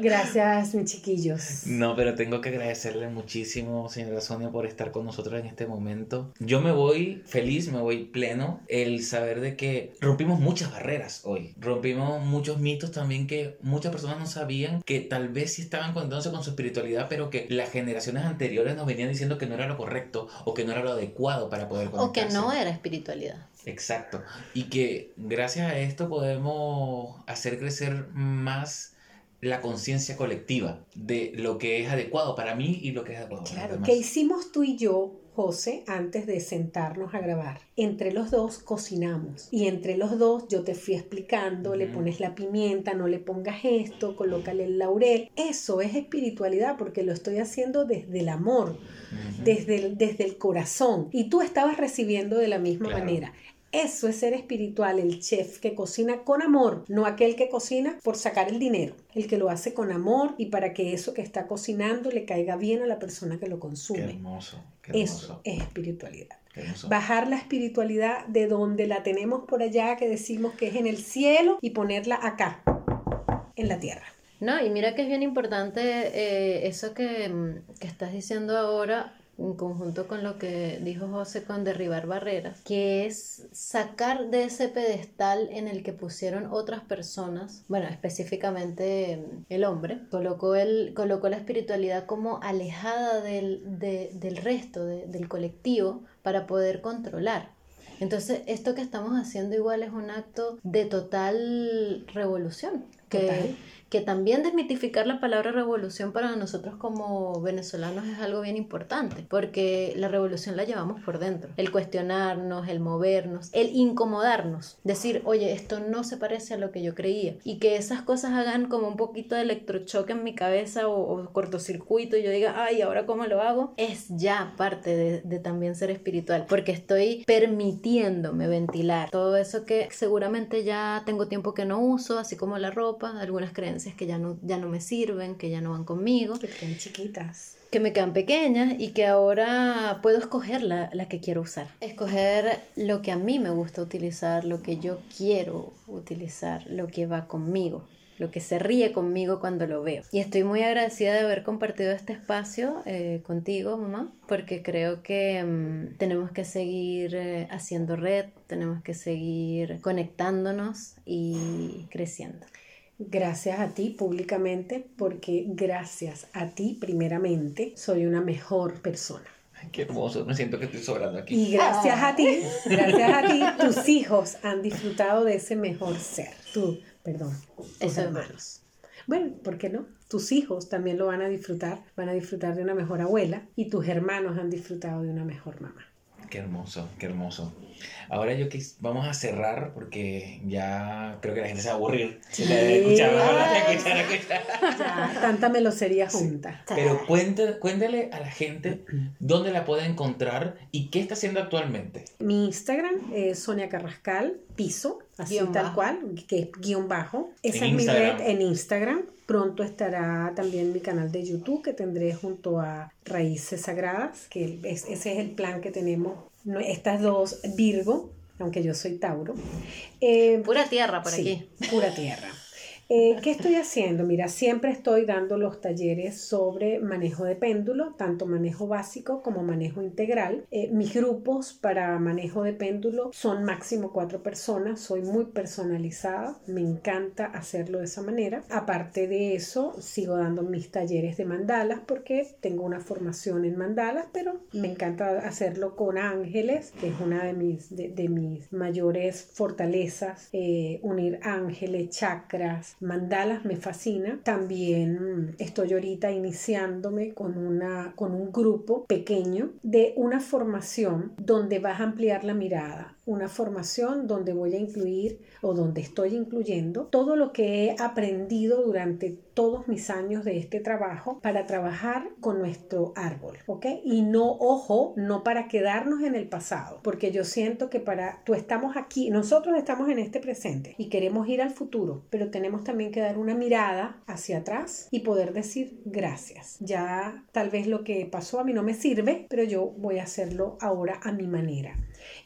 Gracias, mis chiquillos. No, pero tengo que agradecerle muchísimo, señora Sonia, por estar con nosotros en este momento. Yo me voy feliz, me voy pleno, el saber de que rompimos muchas barreras hoy. Rompimos muchos mitos también que muchas personas no sabían que tal vez sí estaban conectándose con su espiritualidad, pero que las generaciones anteriores nos venían diciendo que no era lo correcto o que no era lo adecuado para poder O conectarse. que no era espiritualidad. Exacto. Y que gracias a esto podemos hacer crecer más la conciencia colectiva de lo que es adecuado para mí y lo que es adecuado para los demás. ¿qué hicimos tú y yo, José, antes de sentarnos a grabar? Entre los dos cocinamos y entre los dos yo te fui explicando, le pones la pimienta, no le pongas esto, colócale el laurel. Eso es espiritualidad porque lo estoy haciendo desde el amor, desde el, desde el corazón y tú estabas recibiendo de la misma Claro. manera. Eso es ser espiritual, el chef que cocina con amor, no aquel que cocina por sacar el dinero, el que lo hace con amor y para que eso que está cocinando le caiga bien a la persona que lo consume. Qué hermoso. Qué hermoso. Eso es espiritualidad. qué hermoso. Bajar la espiritualidad de donde la tenemos por allá, que decimos que es en el cielo, y ponerla acá, en la tierra. No, y mira que es bien importante eh, eso que, mm, que estás diciendo ahora en conjunto con lo que dijo José con derribar barreras, que es sacar de ese pedestal en el que pusieron otras personas, bueno, específicamente mm, el hombre, colocó, el, colocó la espiritualidad como alejada del, de- del resto, de- del colectivo, para poder controlar. Entonces, esto que estamos haciendo igual es un acto de total revolución. Que, Total. Que también desmitificar la palabra revolución para nosotros como venezolanos es algo bien importante, porque la revolución la llevamos por dentro. El cuestionarnos, el movernos, el incomodarnos, decir, oye, esto no se parece a lo que yo creía, y que esas cosas hagan como un poquito de electrochoque en mi cabeza o, cortocircuito y yo diga, ay, ¿ahora cómo lo hago? Es ya parte de también ser espiritual, porque estoy permitiéndome ventilar todo eso que seguramente ya tengo tiempo que no uso, así como la ropa, algunas creencias que ya no, ya no me sirven, que ya no van conmigo, Que quedan chiquitas. que me quedan pequeñas y que ahora puedo escoger la, la que quiero usar. Escoger lo que a mí me gusta utilizar, lo que yo quiero utilizar, lo que va conmigo lo que se ríe conmigo cuando lo veo. Y estoy muy agradecida de haber compartido este espacio eh, contigo, mamá, porque creo que mm, tenemos que seguir eh, haciendo red, tenemos que seguir conectándonos y creciendo. Gracias a ti públicamente, porque gracias a ti primeramente soy una mejor persona. Ay, qué hermoso. Me siento que estoy sobrando aquí. Y gracias a ti, gracias a ti, tus hijos han disfrutado de ese mejor ser. Tú, perdón, tus Eso hermanos. Bueno, ¿por qué no? Tus hijos también lo van a disfrutar, van a disfrutar de una mejor abuela y tus hermanos han disfrutado de una mejor mamá. Qué hermoso, qué hermoso. Ahora yo quis, vamos a cerrar porque ya creo que la gente se va a aburrir Sí. de escuchar, de escuchar, de escuchar. Ya, tanta melosería junta. Pero cuéntale, cuéntale a la gente dónde la puede encontrar y qué está haciendo actualmente. Mi Instagram es Sonia Carrascal, piso, así Guión tal bajo. cual, que es guion bajo. Esa En es Instagram. mi red en Instagram. Pronto estará también mi canal de YouTube que tendré junto a Raíces Sagradas, que es- ese es el plan que tenemos. Estas dos, Virgo, aunque yo soy Tauro. Eh, Pura tierra por Sí, aquí. Pura tierra. Eh, ¿Qué estoy haciendo? Mira, siempre estoy dando los talleres sobre manejo de péndulo, tanto manejo básico como manejo integral. Eh, mis grupos para manejo de péndulo son máximo cuatro personas, soy muy personalizada, me encanta hacerlo de esa manera. Aparte de eso, sigo dando mis talleres de mandalas porque tengo una formación en mandalas, pero me encanta hacerlo con ángeles, que es una de mis, de, mis mayores fortalezas, eh, unir ángeles, chakras, mandalas me fascina. También estoy ahorita iniciándome con, una, con un grupo pequeño de una formación donde vas a ampliar la mirada, una formación donde voy a incluir o donde estoy incluyendo todo lo que he aprendido durante todos mis años de este trabajo para trabajar con nuestro árbol, ¿ok? Y no, ojo, no para quedarnos en el pasado, porque yo siento que para, tú estamos aquí, nosotros estamos en este presente y queremos ir al futuro, pero tenemos también que dar una mirada hacia atrás y poder decir gracias. Ya tal vez lo que pasó a mí no me sirve, pero yo voy a hacerlo ahora a mi manera.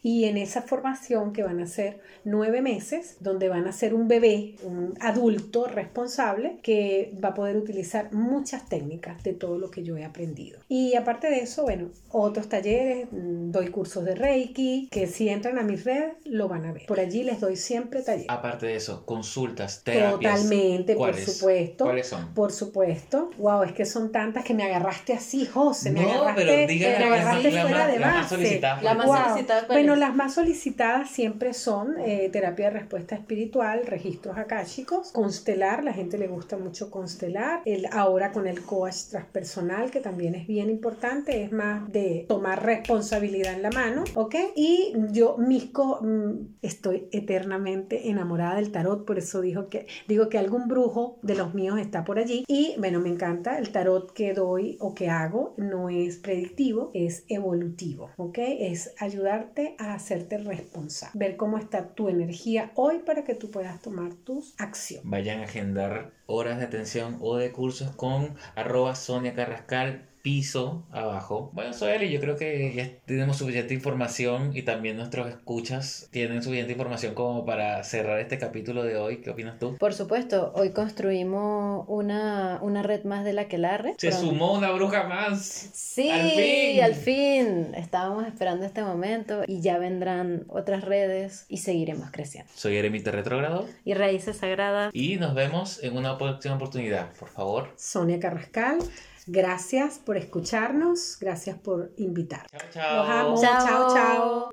Y en esa formación que van a ser nueve meses, donde van a ser un bebé, un adulto responsable, que va a poder utilizar muchas técnicas de todo lo que yo he aprendido. Y aparte de eso, bueno, otros talleres, mm, doy cursos de Reiki, que si entran a mis redes lo van a ver. Por allí les doy siempre talleres. Aparte de eso, consultas, terapias. Totalmente, por supuesto. ¿Cuáles son? Por supuesto. Wow, es que son tantas que me agarraste así, José. Me No, agarraste, pero dígame me agarraste más- fuera de más- las más base. solicitadas. La más Wow. solicitada, ¿cuál Bueno, las más solicitadas siempre son eh, terapia de respuesta espiritual, registros akáshicos, constelar, la gente le gusta mucho constelar, el, ahora con el coach transpersonal, que también es bien importante, es más de tomar responsabilidad en la mano, ¿ok? Y yo, mis co- mm, estoy eternamente enamorada del tarot, por eso digo que, digo que algún brujo de los míos está por allí, y bueno, me encanta, el tarot que doy o que hago no es predictivo, es evolutivo, ¿ok? Es ayudar a hacerte responsable, ver cómo está tu energía hoy para que tú puedas tomar tus acciones. Vayan a agendar horas de atención o de cursos con arroba Sonia Carrascal piso abajo. Bueno, soy Eli, yo creo que ya tenemos suficiente información y también nuestros escuchas tienen suficiente información como para cerrar este capítulo de hoy. ¿Qué opinas tú? Por supuesto, hoy construimos una, una red más de la que la red. Se sumó una bruja más. Sí, al fin. al fin. Estábamos esperando este momento y ya vendrán otras redes y seguiremos creciendo. Soy Eremita Retrógrado. Y Raíces Sagradas. Y nos vemos en una próxima oportunidad, por favor. Sonia Carrascal. Gracias por escucharnos, gracias por invitar. Chao, chao. Los amo. chao. chao.